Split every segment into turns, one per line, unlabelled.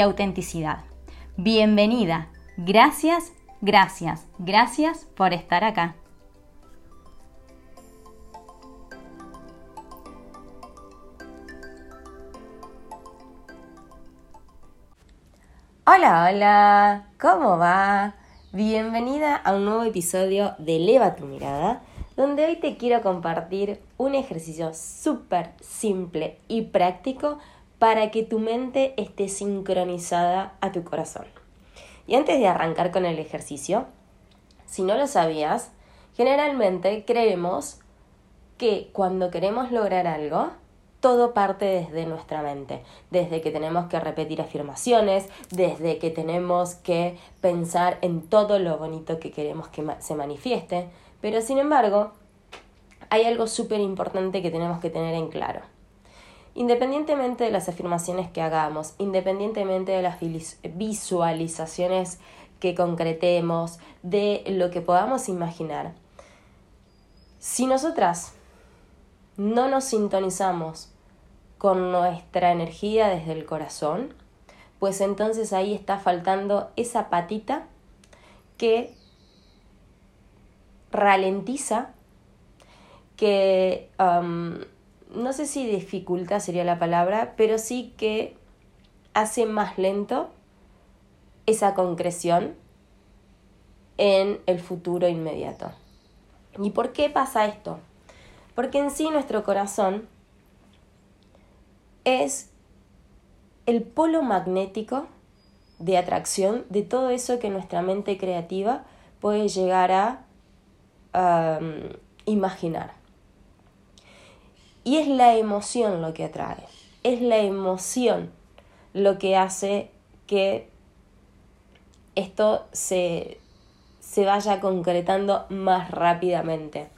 autenticidad. Bienvenida. Gracias, gracias, gracias por estar acá. Hola, hola, ¿cómo va? Bienvenida a un nuevo episodio de Eleva tu mirada, donde hoy te quiero compartir un ejercicio súper simple y práctico para que tu mente esté sincronizada a tu corazón. Y antes de arrancar con el ejercicio, si no lo sabías, generalmente creemos que cuando queremos lograr algo, todo parte desde nuestra mente, desde que tenemos que repetir afirmaciones, desde que tenemos que pensar en todo lo bonito que queremos que se manifieste, pero sin embargo, hay algo súper importante que tenemos que tener en claro. Independientemente de las afirmaciones que hagamos, independientemente de las visualizaciones que concretemos, de lo que podamos imaginar, si nosotras no nos sintonizamos con nuestra energía desde el corazón, pues entonces ahí está faltando esa patita que ralentiza, que no sé si dificulta sería la palabra, pero sí que hace más lento esa concreción en el futuro inmediato. ¿Y por qué pasa esto? Porque en sí nuestro corazón es el polo magnético de atracción de todo eso que nuestra mente creativa puede llegar a imaginar. Y es la emoción lo que atrae, es la emoción lo que hace que esto se, se vaya concretando más rápidamente.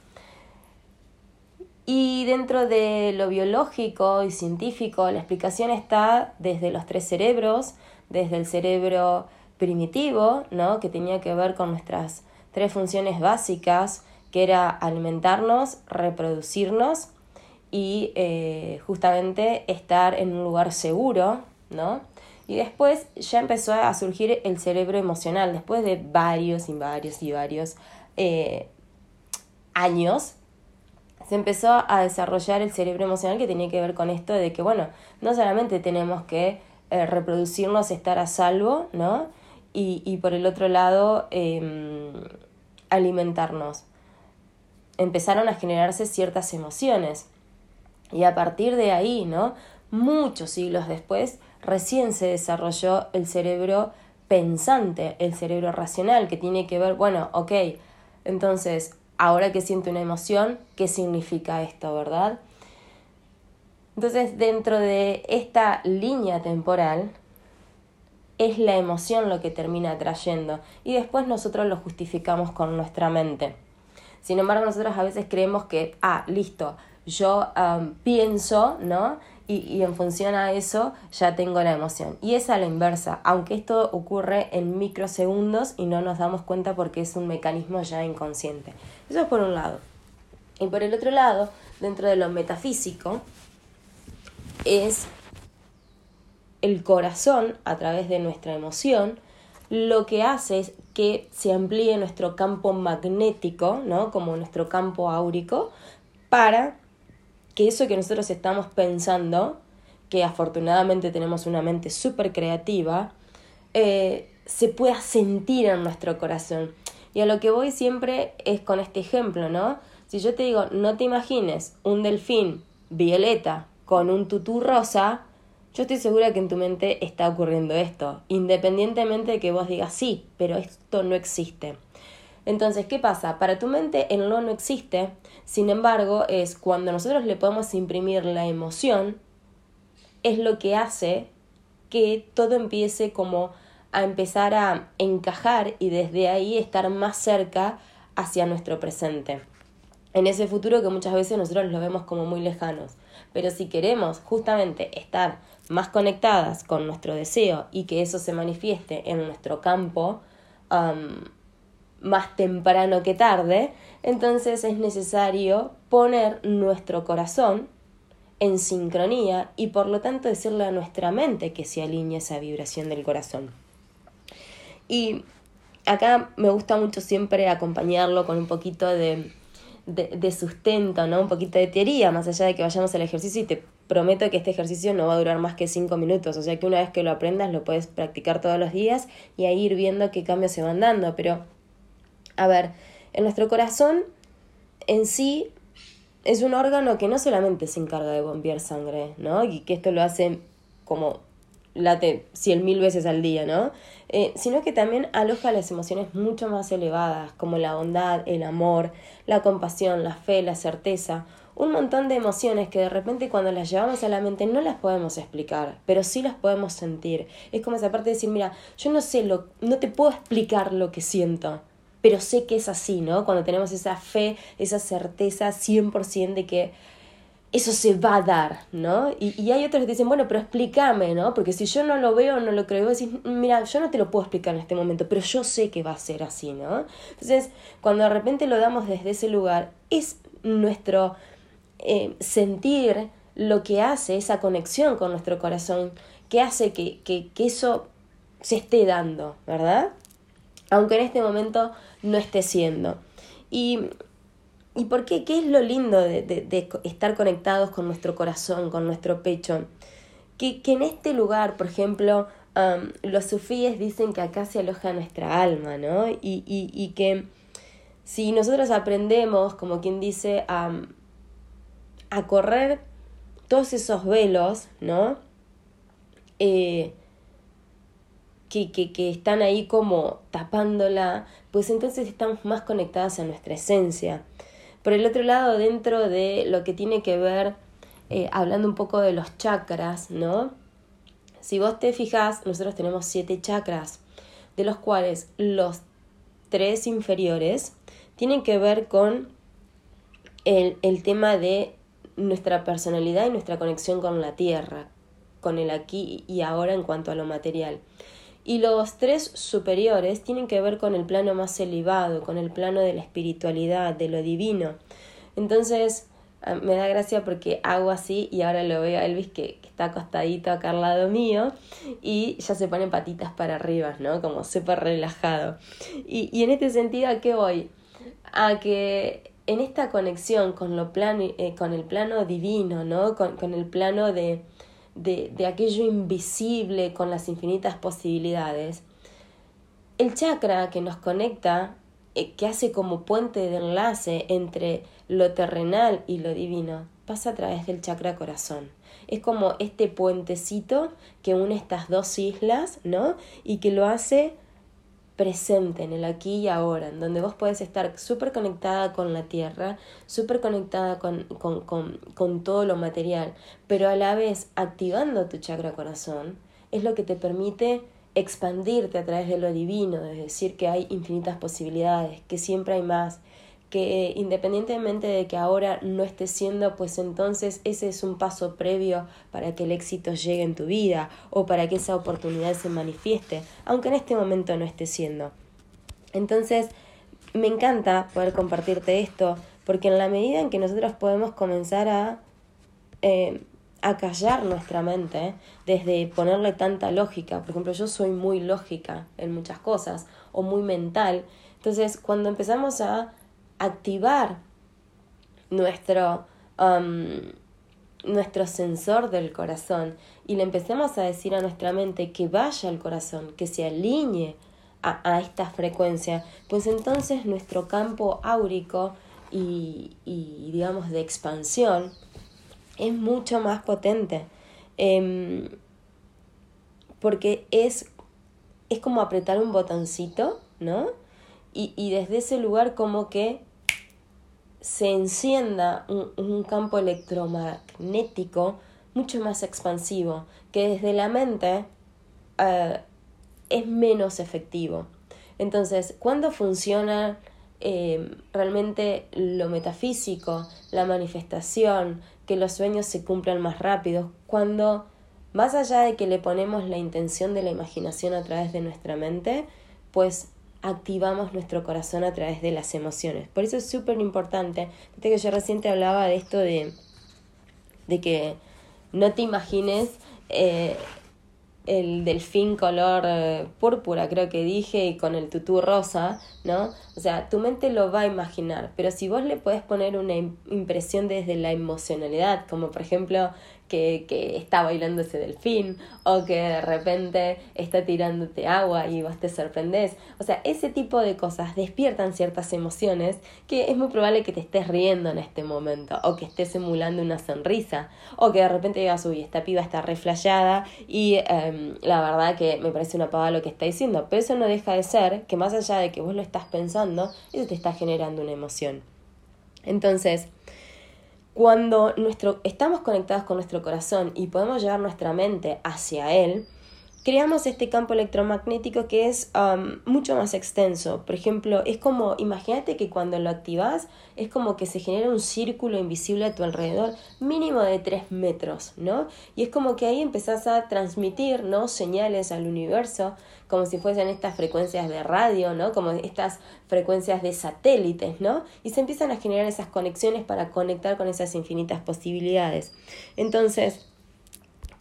Y dentro de lo biológico y científico, la explicación está desde los tres cerebros, desde el cerebro primitivo, ¿no? que tenía que ver con nuestras tres funciones básicas, que era alimentarnos, reproducirnos y eh, justamente estar en un lugar seguro, ¿no? Y después ya empezó a surgir el cerebro emocional, después de varios y varios y varios eh, años, se empezó a desarrollar el cerebro emocional que tenía que ver con esto de que, bueno, no solamente tenemos que eh, reproducirnos, estar a salvo, ¿no? Y, y por el otro lado, em, alimentarnos. Empezaron a generarse ciertas emociones. Y a partir de ahí, ¿no? Muchos siglos después, recién se desarrolló el cerebro pensante, el cerebro racional, que tiene que ver, bueno, ok, entonces, ahora que siento una emoción, ¿qué significa esto, verdad? Entonces, dentro de esta línea temporal, es la emoción lo que termina atrayendo y después nosotros lo justificamos con nuestra mente. Sin embargo, nosotros a veces creemos que, ah, listo, yo pienso, ¿no? Y, y, en función a eso ya tengo la emoción. Y es a la inversa, aunque esto ocurre en microsegundos y no nos damos cuenta porque es un mecanismo ya inconsciente. Eso es por un lado. Y por el otro lado, dentro de lo metafísico, es el corazón, a través de nuestra emoción, lo que hace es que se amplíe nuestro campo magnético, ¿no? Como nuestro campo áurico, para que eso que nosotros estamos pensando, que afortunadamente tenemos una mente súper creativa, eh, se pueda sentir en nuestro corazón. Y a lo que voy siempre es con este ejemplo, ¿no? Si yo te digo, no te imagines un delfín violeta con un tutú rosa, yo estoy segura que en tu mente está ocurriendo esto, independientemente de que vos digas sí, pero esto no existe. Entonces, ¿qué pasa? Para tu mente el no no existe, sin embargo, es cuando nosotros le podemos imprimir la emoción, es lo que hace que todo empiece como a empezar a encajar y desde ahí estar más cerca hacia nuestro presente. En ese futuro que muchas veces nosotros lo vemos como muy lejanos. Pero si queremos justamente estar más conectadas con nuestro deseo y que eso se manifieste en nuestro campo más temprano que tarde, entonces es necesario poner nuestro corazón en sincronía y por lo tanto decirle a nuestra mente que se alinee esa vibración del corazón. Y acá me gusta mucho siempre acompañarlo con un poquito de, de, sustento, ¿no? Un poquito de teoría, más allá de que vayamos al ejercicio y te prometo que este ejercicio no va a durar más que cinco minutos, o sea que una vez que lo aprendas lo puedes practicar todos los días y ahí ir viendo qué cambios se van dando, pero a ver, en nuestro corazón en sí es un órgano que no solamente se encarga de bombear sangre, ¿no? Y que esto lo hace como late cien mil veces al día, ¿no? Eh, sino que también aloja las emociones mucho más elevadas, como la bondad, el amor, la compasión, la fe, la certeza, un montón de emociones que de repente cuando las llevamos a la mente no las podemos explicar, pero sí las podemos sentir. Es como esa parte de decir, mira, yo no sé lo, no te puedo explicar lo que siento, pero sé que es así, ¿no? Cuando tenemos esa fe, esa certeza 100% de que eso se va a dar, ¿no? Y, hay otros que dicen, bueno, pero explícame, ¿no? Porque si yo no lo veo, no lo creo, decís, mira, yo no te lo puedo explicar en este momento, pero yo sé que va a ser así, ¿no? Entonces, cuando de repente lo damos desde ese lugar, es nuestro eh, sentir lo que hace esa conexión con nuestro corazón, que hace que, que, que eso se esté dando, ¿verdad? Aunque en este momento no esté siendo. Y, ¿Y por qué? ¿Qué es lo lindo de, de, estar conectados con nuestro corazón, con nuestro pecho? Que, que en este lugar, por ejemplo, los sufíes dicen que acá se aloja nuestra alma, ¿no? Y, y, y que si nosotros aprendemos, como quien dice, a, a correr todos esos velos, ¿no? Eh, que, están ahí como tapándola, pues entonces estamos más conectadas a nuestra esencia. Por el otro lado, dentro de lo que tiene que ver, eh, hablando un poco de los chakras, ¿no? Si vos te fijas, nosotros tenemos siete chakras, de los cuales los tres inferiores tienen que ver con el tema de nuestra personalidad y nuestra conexión con la tierra, con el aquí y ahora en cuanto a lo material. Y los tres superiores tienen que ver con el plano más elevado, con el plano de la espiritualidad, de lo divino. Entonces, ah, me da gracia porque hago así y ahora lo veo a Elvis que, está acostadito acá al lado mío y ya se pone patitas para arriba, ¿no? Como súper relajado. Y, y en este sentido, ¿a qué voy? A que en esta conexión con, lo plano, eh, con el plano divino, ¿no? Con, con el plano de, de, de aquello invisible con las infinitas posibilidades, el chakra que nos conecta, eh, que hace como puente de enlace entre lo terrenal y lo divino, pasa a través del chakra corazón. Es como este puentecito que une estas dos islas, ¿no? Y que lo hace presente en el aquí y ahora, en donde vos podés estar súper conectada con la tierra, súper conectada con, con, con, con, todo lo material, pero a la vez activando tu chakra corazón, es lo que te permite expandirte a través de lo divino, es decir, que hay infinitas posibilidades, que siempre hay más, que independientemente de que ahora no esté siendo, pues entonces ese es un paso previo para que el éxito llegue en tu vida o para que esa oportunidad se manifieste, aunque en este momento no esté siendo. Entonces, me encanta poder compartirte esto, porque en la medida en que nosotros podemos comenzar a, eh, a callar nuestra mente, desde ponerle tanta lógica, por ejemplo, yo soy muy lógica en muchas cosas, o muy mental, entonces cuando empezamos a activar nuestro, um, nuestro sensor del corazón y le empecemos a decir a nuestra mente que vaya al corazón, que se alinee a, esta frecuencia, pues entonces nuestro campo áurico y, y digamos de expansión es mucho más potente. Em, porque es, es como apretar un botoncito, ¿no? Y, y desde ese lugar como que se encienda un, campo electromagnético mucho más expansivo, que desde la mente eh, es menos efectivo. Entonces, ¿cuándo funciona eh, realmente lo metafísico, la manifestación, que los sueños se cumplan más rápido? Cuando, más allá de que le ponemos la intención de la imaginación a través de nuestra mente, pues activamos nuestro corazón a través de las emociones. Por eso es súper importante. Viste que yo reciente hablaba de esto de, de que no te imagines eh, el delfín color eh, púrpura, creo que dije, y con el tutú rosa, ¿no? O sea, tu mente lo va a imaginar, pero si vos le puedes poner una impresión desde la emocionalidad, como por ejemplo que, que está bailando ese delfín o que de repente está tirándote agua y vos te sorprendés. O sea, ese tipo de cosas despiertan ciertas emociones que es muy probable que te estés riendo en este momento o que estés simulando una sonrisa o que de repente digas, uy, esta piba está reflejada y em, la verdad que me parece una pava lo que está diciendo. Pero eso no deja de ser que más allá de que vos lo estás pensando, eso te está generando una emoción. Entonces, cuando nuestro, estamos conectados con nuestro corazón y podemos llevar nuestra mente hacia él, creamos este campo electromagnético que es um, mucho más extenso. Por ejemplo, es como, imagínate que cuando lo activas es como que se genera un círculo invisible a tu alrededor, mínimo de 3 metros, ¿no? Y es como que ahí empezás a transmitir, ¿no? Señales al universo, como si fuesen estas frecuencias de radio, ¿no? Como estas frecuencias de satélites, ¿no? Y se empiezan a generar esas conexiones para conectar con esas infinitas posibilidades. Entonces,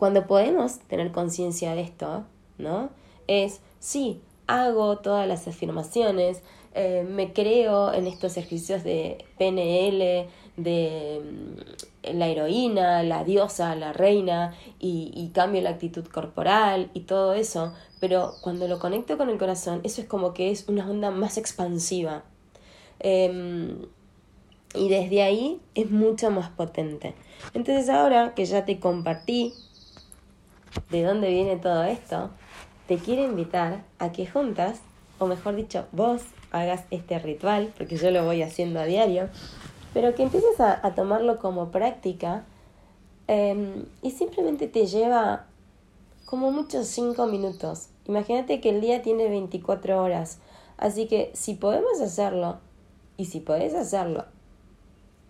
cuando podemos tener conciencia de esto, ¿no? Es, sí, hago todas las afirmaciones, eh, me creo en estos ejercicios de PNL, de mm, la heroína, la diosa, la reina, y, cambio la actitud corporal y todo eso, pero cuando lo conecto con el corazón, eso es como que es una onda más expansiva. Em, y desde ahí es mucho más potente. Entonces ahora que ya te compartí de dónde viene todo esto, te quiero invitar a que juntas, o mejor dicho, vos hagas este ritual, porque yo lo voy haciendo a diario, pero que empieces a, tomarlo como práctica em, y simplemente te lleva como muchos cinco minutos. Imagínate que el día tiene 24 horas, así que si podemos hacerlo, y si podés hacerlo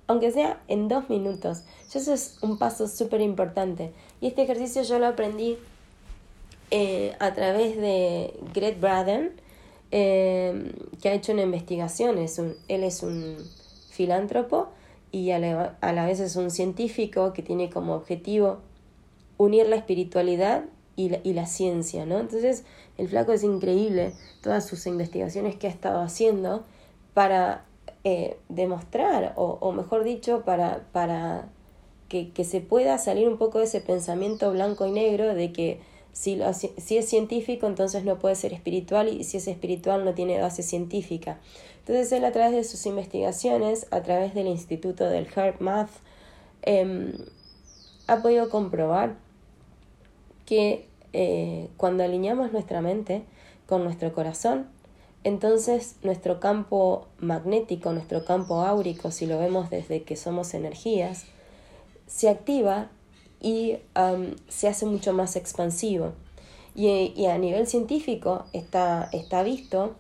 aunque sea en dos minutos. Eso es un paso súper importante. Y este ejercicio yo lo aprendí eh, a través de Greg Braden, eh, que ha hecho una investigación. Es un, él es un filántropo y a la, a la, vez es un científico que tiene como objetivo unir la espiritualidad y la, y la ciencia, ¿no? Entonces, el flaco es increíble, todas sus investigaciones que ha estado haciendo para eh, demostrar, o, o, mejor dicho, para, para que, que, se pueda salir un poco de ese pensamiento blanco y negro de que si, lo, si es científico entonces no puede ser espiritual y si es espiritual no tiene base científica. Entonces él a través de sus investigaciones, a través del Instituto del Heart Math, em, ha podido comprobar que eh, cuando alineamos nuestra mente con nuestro corazón, entonces nuestro campo magnético, nuestro campo áurico, si lo vemos desde que somos energías, se activa y se hace mucho más expansivo. Y, a nivel científico está, está visto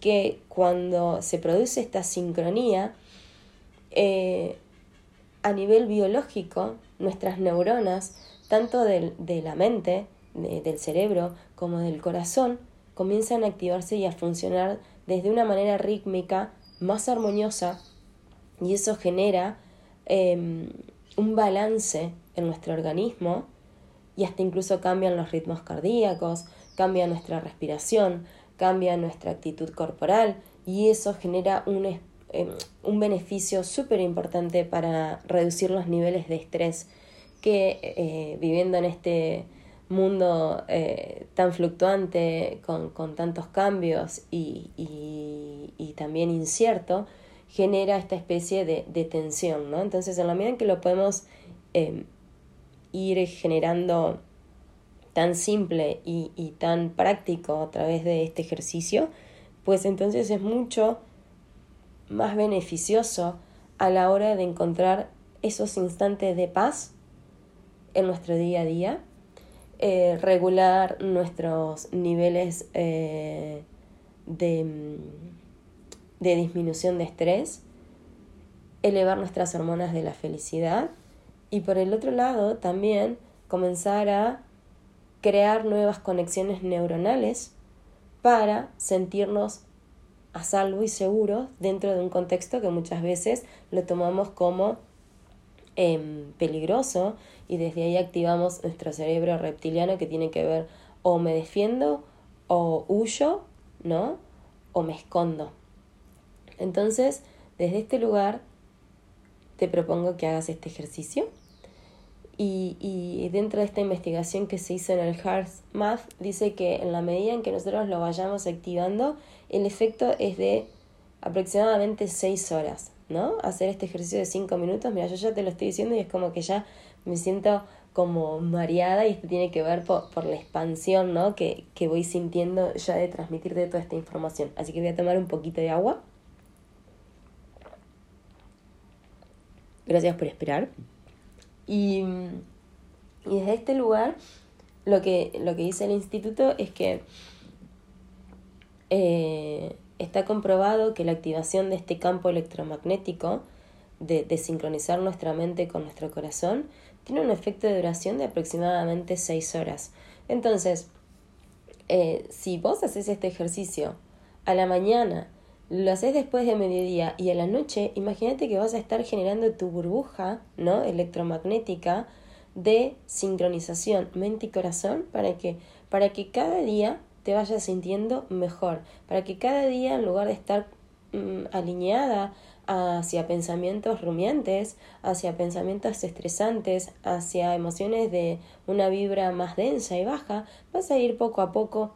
que cuando se produce esta sincronía, eh, a nivel biológico, nuestras neuronas, tanto de la mente, del cerebro, como del corazón, comienzan a activarse y a funcionar desde una manera rítmica más armoniosa y eso genera em, un balance en nuestro organismo y hasta incluso cambian los ritmos cardíacos, cambia nuestra respiración, cambia nuestra actitud corporal y eso genera un, em, un beneficio súper importante para reducir los niveles de estrés que eh, viviendo en este mundo eh, tan fluctuante, con, con tantos cambios y, y, también incierto, genera esta especie de, de, tensión, ¿no? Entonces, en la medida en que lo podemos em, ir generando tan simple y, y tan práctico a través de este ejercicio, pues entonces es mucho más beneficioso a la hora de encontrar esos instantes de paz en nuestro día a día eh, regular nuestros niveles eh, de, de disminución de estrés, elevar nuestras hormonas de la felicidad y por el otro lado también comenzar a crear nuevas conexiones neuronales para sentirnos a salvo y seguros dentro de un contexto que muchas veces lo tomamos como em, peligroso y desde ahí activamos nuestro cerebro reptiliano que tiene que ver o me defiendo o huyo, ¿no? O me escondo. Entonces, desde este lugar te propongo que hagas este ejercicio. Y, y, dentro de esta investigación que se hizo en el Heart Math, dice que en la medida en que nosotros lo vayamos activando, el efecto es de aproximadamente 6 horas, ¿no? Hacer este ejercicio de 5 minutos, mira, yo ya te lo estoy diciendo y es como que ya me siento como mareada y esto tiene que ver por, por la expansión, ¿no? Que, que voy sintiendo ya de transmitirte toda esta información. Así que voy a tomar un poquito de agua. Gracias por esperar. Y, y desde este lugar, lo que, lo que dice el instituto es que eh, está comprobado que la activación de este campo electromagnético, de, sincronizar nuestra mente con nuestro corazón, tiene un efecto de duración de aproximadamente 6 horas. Entonces, eh, si vos haces este ejercicio a la mañana, lo haces después de mediodía y a la noche, imagínate que vas a estar generando tu burbuja ¿no? electromagnética de sincronización mente y corazón para que, para que cada día te vayas sintiendo mejor, para que cada día en lugar de estar mm, alineada hacia pensamientos rumiantes, hacia pensamientos estresantes, hacia emociones de una vibra más densa y baja, vas a ir poco a poco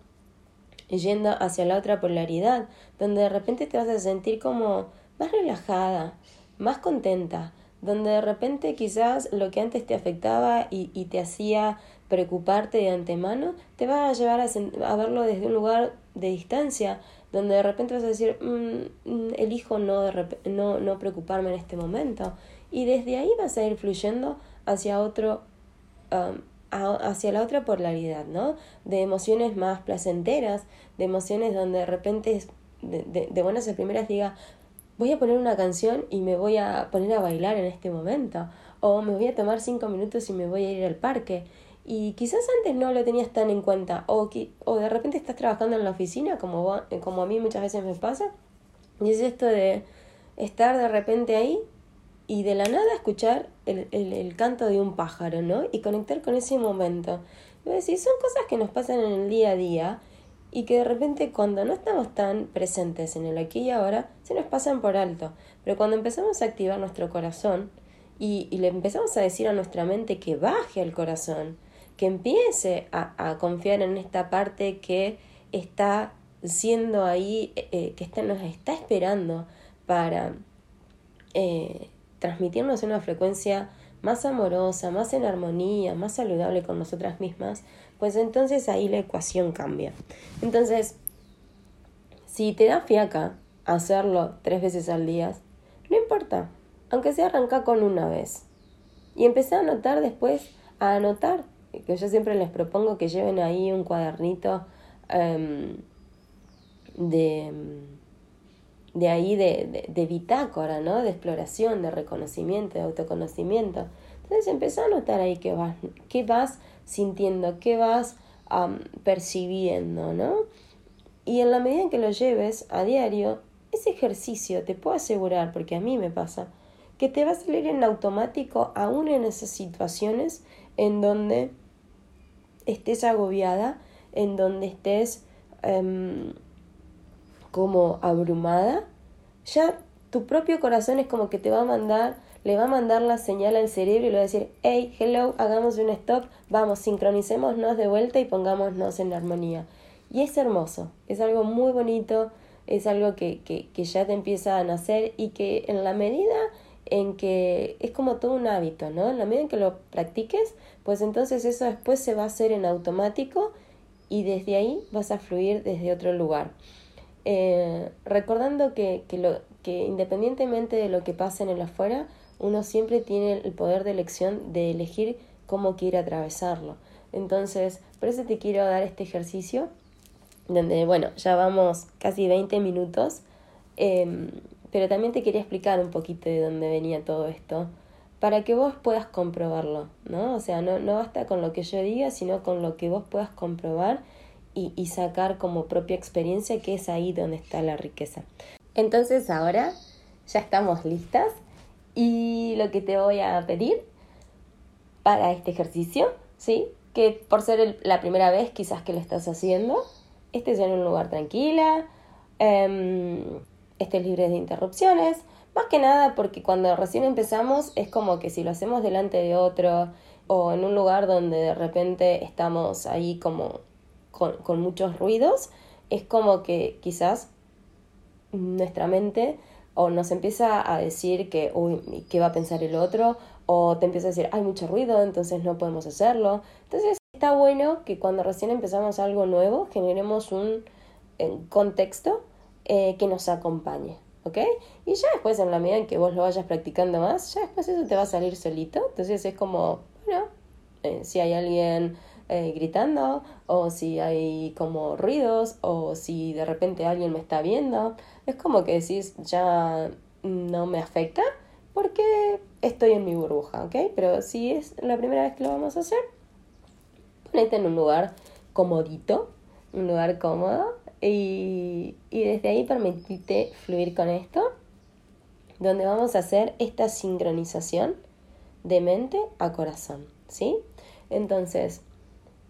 yendo hacia la otra polaridad, donde de repente te vas a sentir como más relajada, más contenta, donde de repente quizás lo que antes te afectaba y, y te hacía preocuparte de antemano, te va a llevar a, a, verlo desde un lugar de distancia, donde de repente vas a decir, mm, mm elijo no, no, no preocuparme en este momento. Y desde ahí vas a ir fluyendo hacia otro um, hacia la otra polaridad, ¿no? De emociones más placenteras, de emociones donde de repente de, de, buenas a primeras diga, voy a poner una canción y me voy a poner a bailar en este momento, o me voy a tomar cinco minutos y me voy a ir al parque. Y quizás antes no lo tenías tan en cuenta, o, o de repente estás trabajando en la oficina, como, como a mí muchas veces me pasa, y es esto de estar de repente ahí y de la nada escuchar el, el, el, canto de un pájaro, ¿no? Y conectar con ese momento. Y decir, son cosas que nos pasan en el día a día y que de repente cuando no estamos tan presentes en el aquí y ahora, se nos pasan por alto. Pero cuando empezamos a activar nuestro corazón y, y le empezamos a decir a nuestra mente que baje al corazón, que empiece a, a confiar en esta parte que está siendo ahí, eh, que está, nos está esperando para... Eh, transmitirnos una frecuencia más amorosa, más en armonía, más saludable con nosotras mismas, pues entonces ahí la ecuación cambia. Entonces, si te da fiaca hacerlo tres veces al día, no importa, aunque sea arranca con una vez. Y empecé a anotar después, a anotar, que yo siempre les propongo que lleven ahí un cuadernito um, de de ahí de, de, bitácora, ¿no? De exploración, de reconocimiento, de autoconocimiento. Entonces empezá a notar ahí qué vas, qué vas sintiendo, qué vas percibiendo, ¿no? Y en la medida en que lo lleves a diario, ese ejercicio te puedo asegurar, porque a mí me pasa, que te va a salir en automático aún en esas situaciones en donde estés agobiada, en donde estés em, como abrumada, ya tu propio corazón es como que te va a mandar, le va a mandar la señal al cerebro y le va a decir, hey, hello, hagamos un stop, vamos, sincronicémonos de vuelta y pongámonos en armonía. Y es hermoso, es algo muy bonito, es algo que, que, que ya te empieza a nacer y que en la medida en que es como todo un hábito, ¿no? En la medida en que lo practiques, pues entonces eso después se va a hacer en automático y desde ahí vas a fluir desde otro lugar. Eh, recordando que, que, lo, que independientemente de lo que pase en el afuera, uno siempre tiene el poder de elección de elegir cómo quiere atravesarlo. Entonces, por eso te quiero dar este ejercicio, donde, bueno, ya vamos casi 20 minutos, em, pero también te quería explicar un poquito de dónde venía todo esto, para que vos puedas comprobarlo, ¿no? O sea, no, no basta con lo que yo diga, sino con lo que vos puedas comprobar y, y sacar como propia experiencia, que es ahí donde está la riqueza. Entonces ahora ya estamos listas y lo que te voy a pedir para este ejercicio, ¿sí? Que por ser la primera vez quizás que lo estás haciendo, estés en un lugar tranquila, eh, estés libre de interrupciones, más que nada porque cuando recién empezamos es como que si lo hacemos delante de otro o en un lugar donde de repente estamos ahí como con, con muchos ruidos, es como que quizás nuestra mente o nos empieza a decir que, uy, ¿qué va a pensar el otro? O te empieza a decir, hay mucho ruido, entonces no podemos hacerlo. Entonces está bueno que cuando recién empezamos algo nuevo, generemos un eh, contexto eh, que nos acompañe, ¿ok? Y ya después, en la medida en que vos lo vayas practicando más, ya después eso te va a salir solito. Entonces es como, bueno, eh, si hay alguien eh, gritando o si hay como ruidos o si de repente alguien me está viendo. Es como que decís, ya no me afecta porque estoy en mi burbuja, ¿ok? Pero si es la primera vez que lo vamos a hacer, ponete en un lugar comodito, un lugar cómodo y, desde ahí permitite fluir con esto, donde vamos a hacer esta sincronización de mente a corazón, ¿sí? Entonces,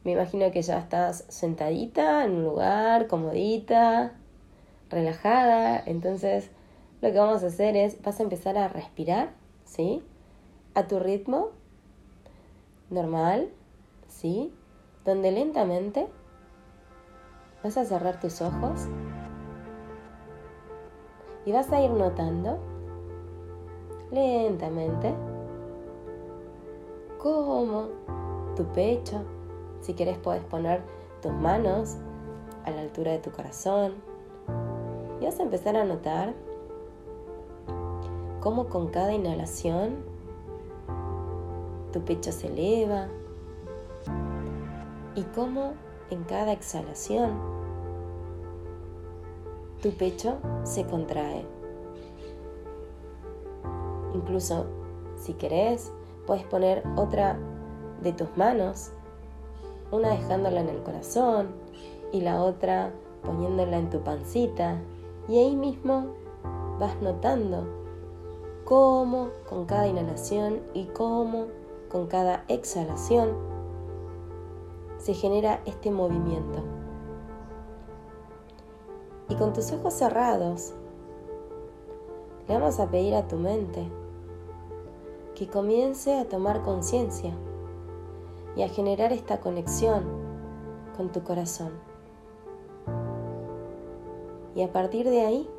me imagino que ya estás sentadita en un lugar, comodita, relajada. Entonces, lo que vamos a hacer es, vas a empezar a respirar, ¿sí? A tu ritmo normal, ¿sí? Donde lentamente vas a cerrar tus ojos y vas a ir notando lentamente cómo tu pecho si quieres puedes poner tus manos a la altura de tu corazón y vas a empezar a notar cómo con cada inhalación tu pecho se eleva y cómo en cada exhalación tu pecho se contrae. Incluso si querés, puedes poner otra de tus manos una dejándola en el corazón y la otra poniéndola en tu pancita. Y ahí mismo vas notando cómo con cada inhalación y cómo con cada exhalación se genera este movimiento. Y con tus ojos cerrados, le vamos a pedir a tu mente que comience a tomar conciencia y a generar esta conexión con tu corazón. Y a partir de ahí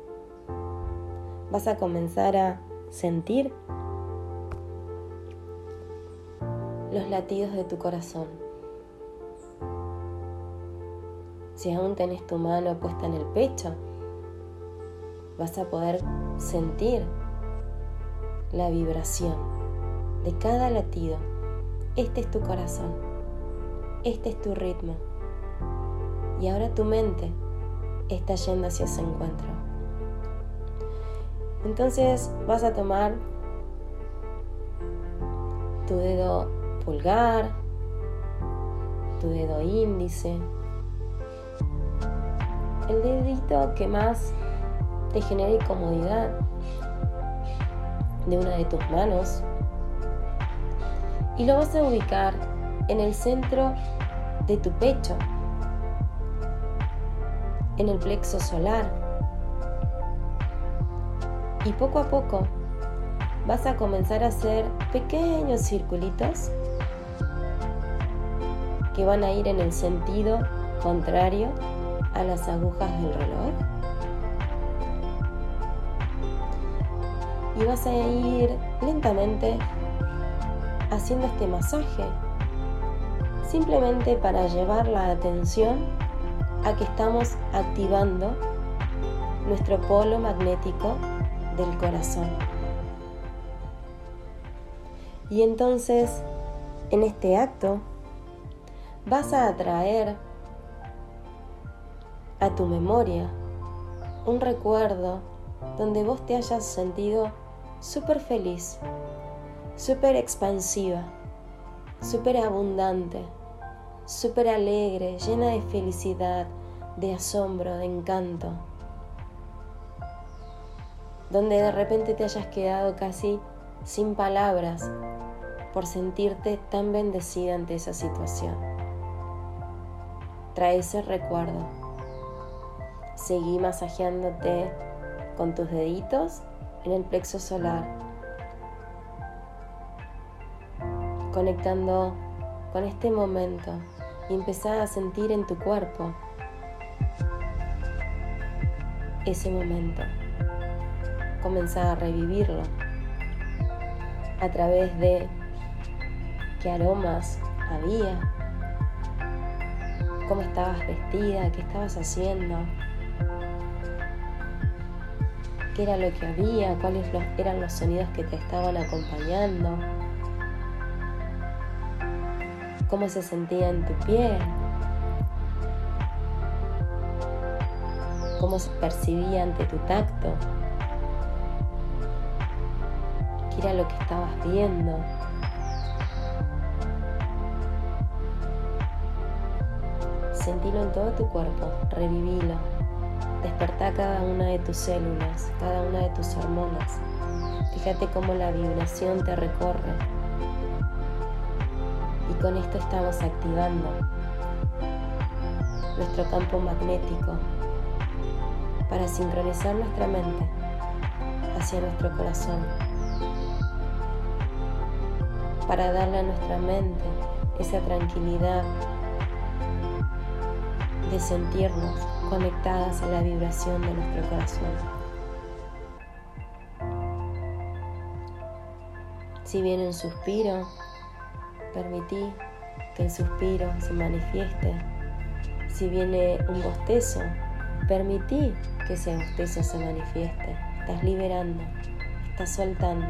vas a comenzar a sentir los latidos de tu corazón. Si aún tenés tu mano puesta en el pecho, vas a poder sentir la vibración de cada latido este es tu corazón, este es tu ritmo. Y ahora tu mente está yendo hacia ese encuentro. Entonces vas a tomar tu dedo pulgar, tu dedo índice, el dedito que más te genere comodidad de una de tus manos y lo vas a ubicar en el centro de tu pecho, en el plexo solar. Y poco a poco vas a comenzar a hacer pequeños circulitos que van a ir en el sentido contrario a las agujas del reloj. Y vas a ir lentamente haciendo este masaje, simplemente para llevar la atención a que estamos activando nuestro polo magnético del corazón. Y entonces, en este acto, vas a atraer a tu memoria un recuerdo donde vos te hayas sentido súper feliz, súper expansiva, súper abundante, súper alegre, llena de felicidad, de asombro, de encanto, donde de repente te hayas quedado casi sin palabras por sentirte tan bendecida ante esa situación. Trae ese recuerdo. Seguí masajeándote con tus deditos en el plexo solar, conectando con este momento y empezar a sentir en tu cuerpo ese momento. Comenzar a revivirlo a través de qué aromas había, cómo estabas vestida, qué estabas haciendo, qué era lo que había, cuáles eran los sonidos que te estaban acompañando, cómo se sentía en tu piel, cómo se percibía ante tu tacto, qué era lo que estabas viendo. Sentilo en todo tu cuerpo, revivilo. Desperta cada una de tus células, cada una de tus hormonas. Fíjate cómo la vibración te recorre. Y con esto estamos activando nuestro campo magnético para sincronizar nuestra mente hacia nuestro corazón. Para darle a nuestra mente esa tranquilidad de sentirnos conectadas a la vibración de nuestro corazón. Si viene un suspiro, permití que el suspiro se manifieste. Si viene un bostezo, permití que ese bostezo se manifieste. Estás liberando, estás soltando,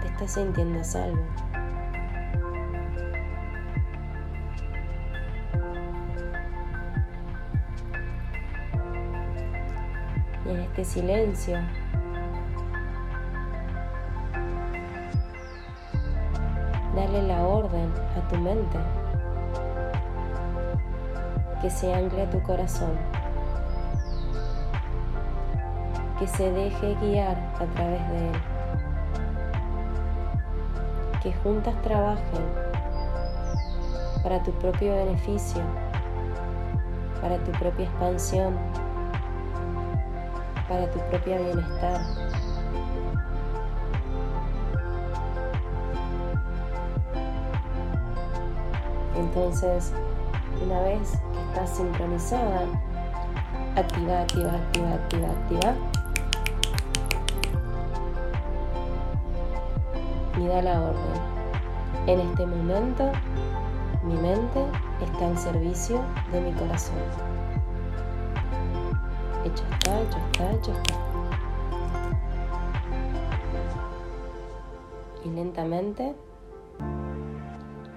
te estás sintiendo salvo. En silencio. Dale la orden a tu mente. Que se ancle a tu corazón, que se deje guiar a través de él, que juntas trabajen para tu propio beneficio, para tu propia expansión para tu propio bienestar. Entonces, una vez que estás sincronizada, activa, activa, activa, activa, activa. Y da la orden. En este momento, mi mente está al servicio de mi corazón hecho está, hecho está, hecho está. Y lentamente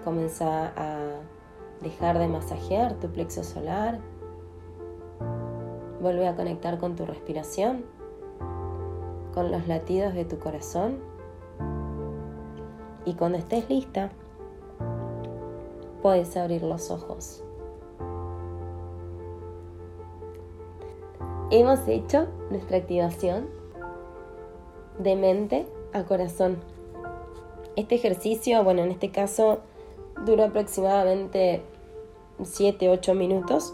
comienza a dejar de masajear tu plexo solar. Vuelve a conectar con tu respiración, con los latidos de tu corazón. Y cuando estés lista, puedes abrir los ojos. Hemos hecho nuestra activación de mente a corazón. Este ejercicio, bueno, en este caso dura aproximadamente 7-8 minutos.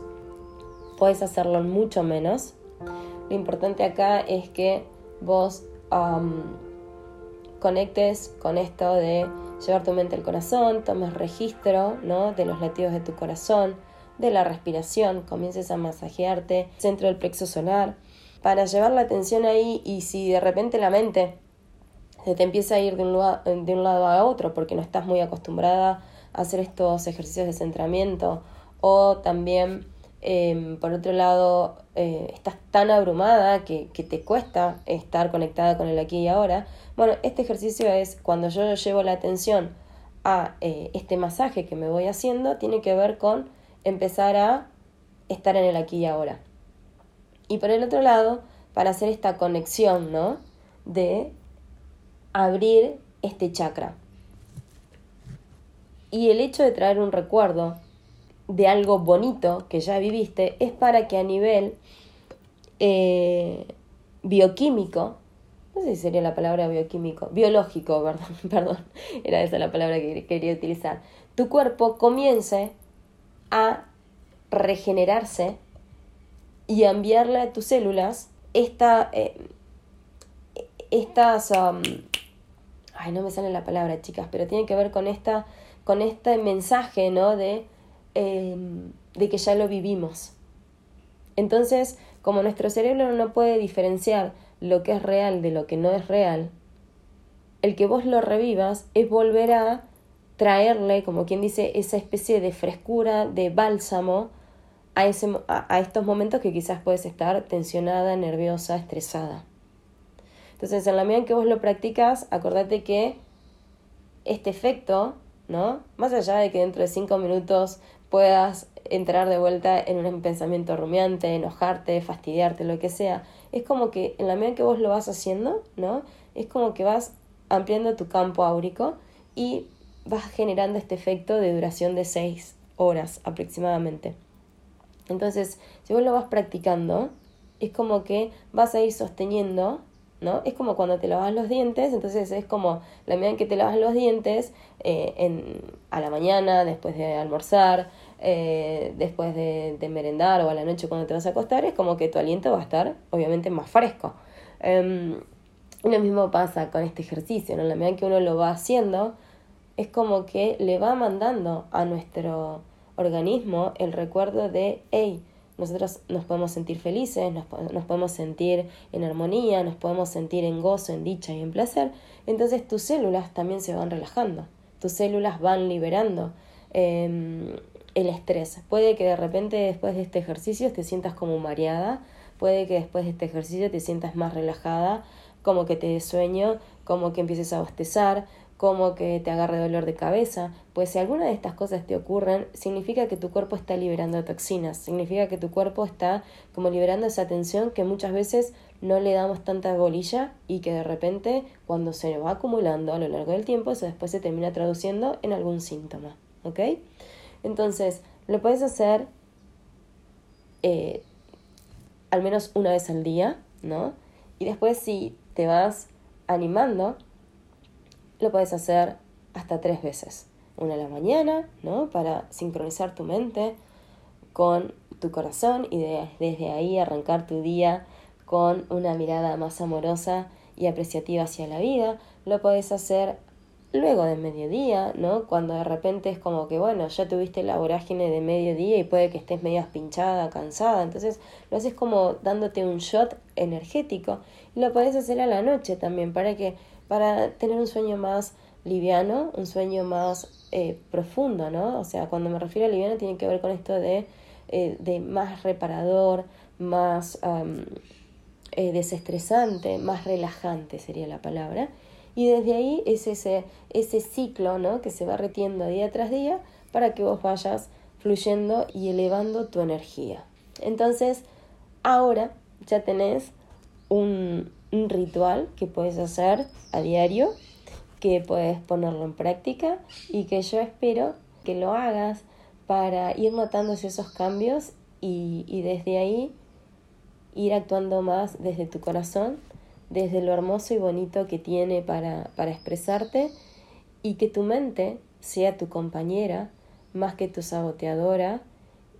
Puedes hacerlo mucho menos. Lo importante acá es que vos conectes con esto de llevar tu mente al corazón, tomes registro ¿no? de los latidos de tu corazón, de la respiración, comiences a masajearte centro del plexo solar para llevar la atención ahí y si de repente la mente se te empieza a ir de un, lado, de un lado a otro porque no estás muy acostumbrada a hacer estos ejercicios de centramiento o también em, por otro lado eh, estás tan abrumada que, que, te cuesta estar conectada con el aquí y ahora, bueno, este ejercicio es cuando yo llevo la atención a eh, este masaje que me voy haciendo, tiene que ver con empezar a estar en el aquí y ahora. Y por el otro lado, para hacer esta conexión, ¿no? De abrir este chakra. Y el hecho de traer un recuerdo de algo bonito que ya viviste es para que a nivel eh, bioquímico, no sé si sería la palabra bioquímico, biológico, perdón, perdón, era esa la palabra que quería utilizar, tu cuerpo comience a regenerarse y a enviarle a tus células esta, eh, estas, um, ay, no me sale la palabra, chicas, pero tiene que ver con esta, con este mensaje, ¿no? De, em, de que ya lo vivimos. Entonces, como nuestro cerebro no puede diferenciar lo que es real de lo que no es real, el que vos lo revivas es volver a traerle, como quien dice, esa especie de frescura, de bálsamo a, ese, a, estos momentos que quizás puedes estar tensionada, nerviosa, estresada. Entonces, en la medida en que vos lo practicas, acordate que este efecto, ¿no? Más allá de que dentro de cinco minutos puedas entrar de vuelta en un pensamiento rumiante, enojarte, fastidiarte, lo que sea, es como que en la medida en que vos lo vas haciendo, ¿no? Es como que vas ampliando tu campo áurico y vas generando este efecto de duración de seis horas aproximadamente. Entonces, si vos lo vas practicando, es como que vas a ir sosteniendo, ¿no? Es como cuando te lavas los dientes, entonces es como la medida en que te lavas los dientes eh, en, a la mañana, después de almorzar, eh, después de, merendar o a la noche cuando te vas a acostar, es como que tu aliento va a estar obviamente más fresco. Eh, lo mismo pasa con este ejercicio, ¿no? La medida en que uno lo va haciendo, es como que le va mandando a nuestro organismo el recuerdo de, hey, nosotros nos podemos sentir felices, nos, podemos sentir en armonía, nos podemos sentir en gozo, en dicha y en placer, entonces tus células también se van relajando, tus células van liberando em, el estrés. Puede que de repente después de este ejercicio te sientas como mareada, puede que después de este ejercicio te sientas más relajada, como que te des sueño, como que empieces a bostezar, como que te agarre dolor de cabeza, pues si alguna de estas cosas te ocurren, significa que tu cuerpo está liberando toxinas, significa que tu cuerpo está como liberando esa tensión que muchas veces no le damos tanta bolilla y que de repente cuando se va acumulando a lo largo del tiempo, eso después se termina traduciendo en algún síntoma, ¿ok? Entonces, lo puedes hacer eh, al menos una vez al día, ¿no? Y después si te vas animando, lo puedes hacer hasta tres veces. Una a la mañana, ¿no? Para sincronizar tu mente con tu corazón y desde ahí arrancar tu día con una mirada más amorosa y apreciativa hacia la vida. Lo puedes hacer luego de mediodía, ¿no? Cuando de repente es como que, bueno, ya tuviste la vorágine de mediodía y puede que estés medio pinchada, cansada. Entonces lo haces como dándote un shot energético. Y lo puedes hacer a la noche también para que para tener un sueño más liviano, un sueño más eh, profundo, ¿no? O sea, cuando me refiero a liviano tiene que ver con esto de, eh, de más reparador, más eh, desestresante, más relajante sería la palabra. Y desde ahí es ese, ese ciclo, ¿no? Que se va retiendo día tras día para que vos vayas fluyendo y elevando tu energía. Entonces, ahora ya tenés un, un ritual que puedes hacer a diario, que puedes ponerlo en práctica y que yo espero que lo hagas para ir notando esos cambios y, y desde ahí ir actuando más desde tu corazón, desde lo hermoso y bonito que tiene para, para expresarte y que tu mente sea tu compañera más que tu saboteadora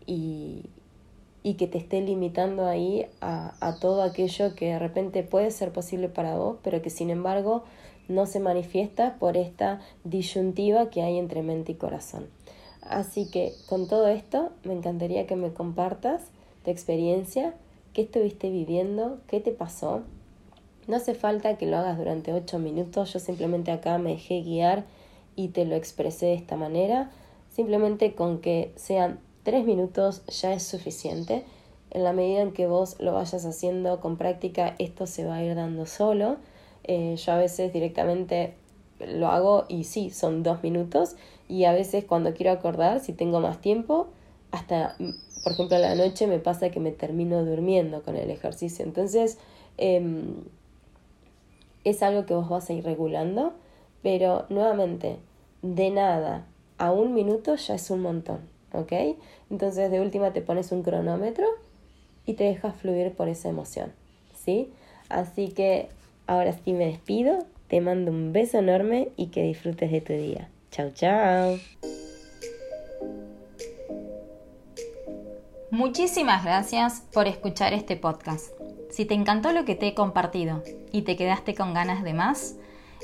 y, y que te esté limitando ahí a, a, todo aquello que de repente puede ser posible para vos, pero que sin embargo no se manifiesta por esta disyuntiva que hay entre mente y corazón. Así que con todo esto me encantaría que me compartas tu experiencia, qué estuviste viviendo, qué te pasó. No hace falta que lo hagas durante ocho minutos, yo simplemente acá me dejé guiar y te lo expresé de esta manera, simplemente con que sean Tres minutos ya es suficiente. En la medida en que vos lo vayas haciendo con práctica, esto se va a ir dando solo. Eh, yo a veces directamente lo hago y sí, son dos minutos. Y a veces cuando quiero acordar, si tengo más tiempo, hasta, por ejemplo, a la noche me pasa que me termino durmiendo con el ejercicio. Entonces, em, es algo que vos vas a ir regulando, pero nuevamente, de nada a un minuto ya es un montón, ¿ok? Entonces, de última te pones un cronómetro y te dejas fluir por esa emoción, ¿sí? Así que ahora sí me despido, te mando un beso enorme y que disfrutes de tu día. Chao, chao.
Muchísimas gracias por escuchar este podcast. Si te encantó lo que te he compartido y te quedaste con ganas de más,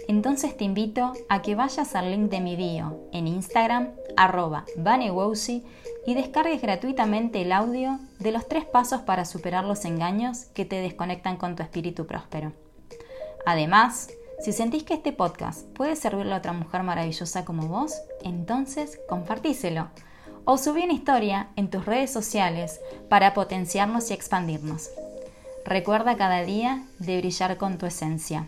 entonces te invito a que vayas al link de mi bio en Instagram, arroba y descargues gratuitamente el audio de los tres pasos para superar los engaños que te desconectan con tu espíritu próspero. Además, si sentís que este podcast puede servirle a otra mujer maravillosa como vos, entonces compartíselo o subí una historia en tus redes sociales para potenciarnos y expandirnos. Recuerda cada día de brillar con tu esencia.